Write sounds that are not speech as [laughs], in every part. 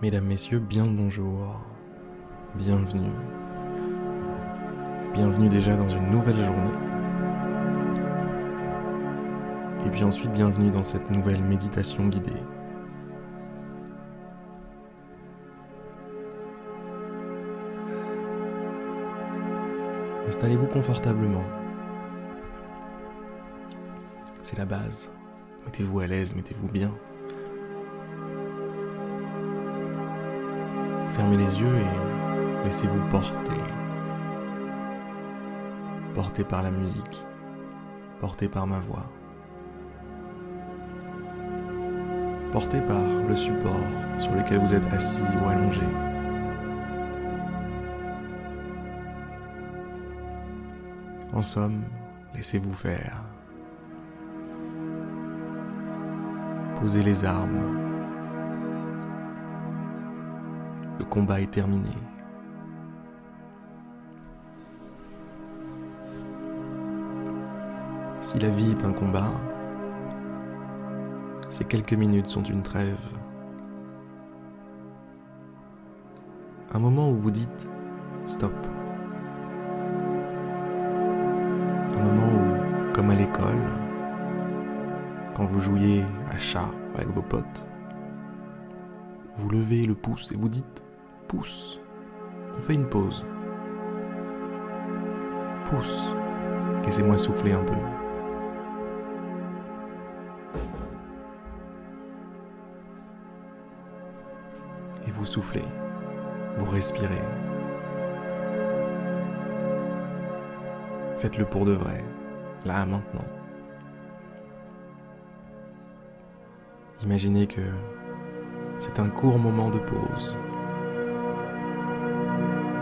Mesdames, Messieurs, bien le bonjour. Bienvenue. Bienvenue déjà dans une nouvelle journée. Et puis ensuite, bienvenue dans cette nouvelle méditation guidée. Installez-vous confortablement. C'est la base. Mettez-vous à l'aise, mettez-vous bien. Fermez les yeux et laissez-vous porter. Porté par la musique, porté par ma voix, porté par le support sur lequel vous êtes assis ou allongé. En somme, laissez-vous faire. Posez les armes. Le combat est terminé. Si la vie est un combat, ces quelques minutes sont une trêve. Un moment où vous dites stop. Un moment où, comme à l'école, quand vous jouiez à chat avec vos potes, vous levez le pouce et vous dites pouce. On fait une pause. Pouce. Laissez-moi souffler un peu. Et vous soufflez. Vous respirez. Faites-le pour de vrai, là maintenant. Imaginez que c'est un court moment de pause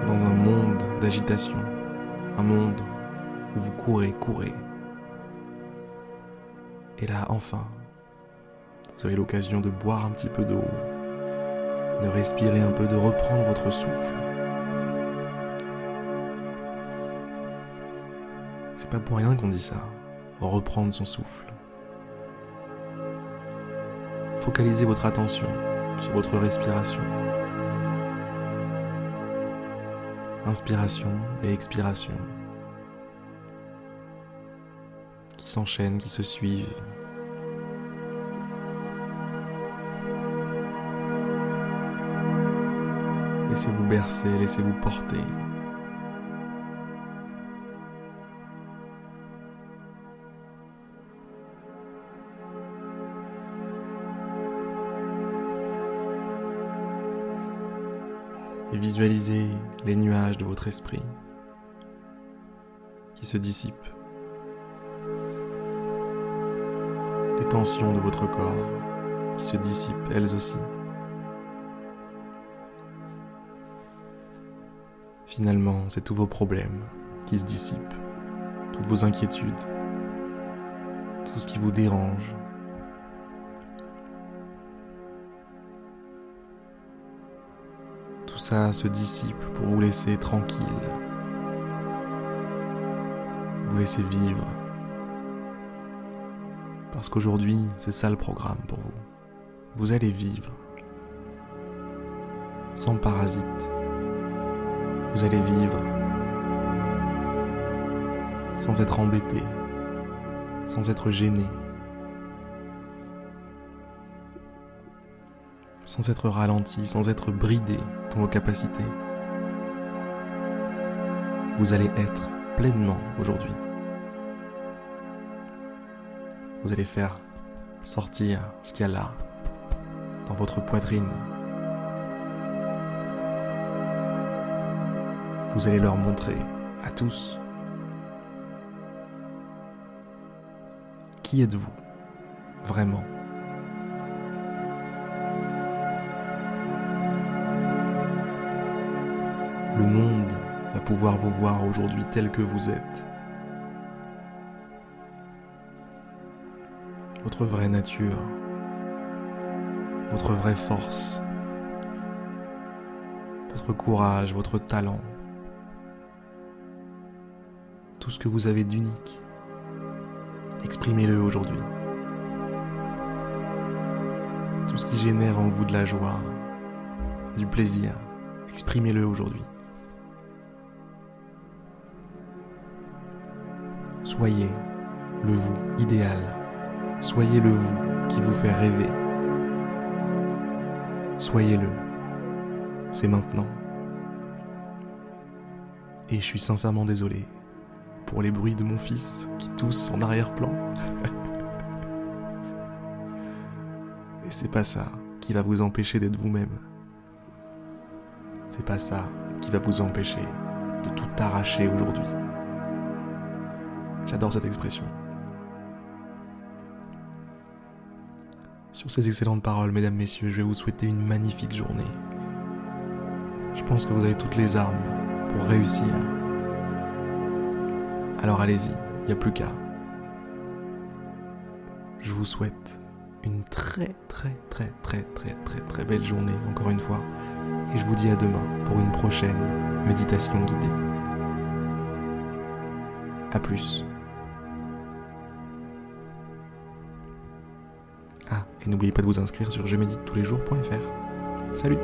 dans un monde d'agitation, un monde où vous courez, courez. Et là, enfin, vous avez l'occasion de boire un petit peu d'eau, de respirer un peu, de reprendre votre souffle. C'est pas pour rien qu'on dit ça, reprendre son souffle. Focalisez votre attention sur votre respiration. Inspiration et expiration qui s'enchaînent, qui se suivent. Laissez-vous bercer, laissez-vous porter. Visualisez les nuages de votre esprit qui se dissipent, les tensions de votre corps qui se dissipent elles aussi. Finalement, c'est tous vos problèmes qui se dissipent, toutes vos inquiétudes, tout ce qui vous dérange, tout ça se dissipe pour vous laisser tranquille, vous laisser vivre. Parce qu'aujourd'hui, c'est ça le programme pour vous. Vous allez vivre sans parasite. Vous allez vivre sans être embêté, sans être gêné. Sans être ralenti, sans être bridé dans vos capacités. Vous allez être pleinement aujourd'hui. Vous allez faire sortir ce qu'il y a là, dans votre poitrine. Vous allez leur montrer à tous qui êtes-vous vraiment. Le monde va pouvoir vous voir aujourd'hui tel que vous êtes. Votre vraie nature, votre vraie force, votre courage, votre talent, tout ce que vous avez d'unique. Exprimez-le aujourd'hui. Tout ce qui génère en vous de la joie, du plaisir. Exprimez-le aujourd'hui. Soyez le vous idéal. Soyez le vous qui vous fait rêver. Soyez-le. C'est maintenant. Et je suis sincèrement désolé pour les bruits de mon fils qui tousse en arrière-plan. [laughs] Et c'est pas ça qui va vous empêcher d'être vous-même. C'est pas ça qui va vous empêcher de tout arracher aujourd'hui. J'adore cette expression. Sur ces excellentes paroles, mesdames, messieurs, je vais vous souhaiter une magnifique journée. Je pense que vous avez toutes les armes pour réussir. Alors allez-y, il n'y a plus qu'à. Je vous souhaite une très très très très très très très belle journée encore une fois et je vous dis à demain pour une prochaine méditation guidée. A plus. Et n'oubliez pas de vous inscrire sur je médite tous les jours.fr. Salut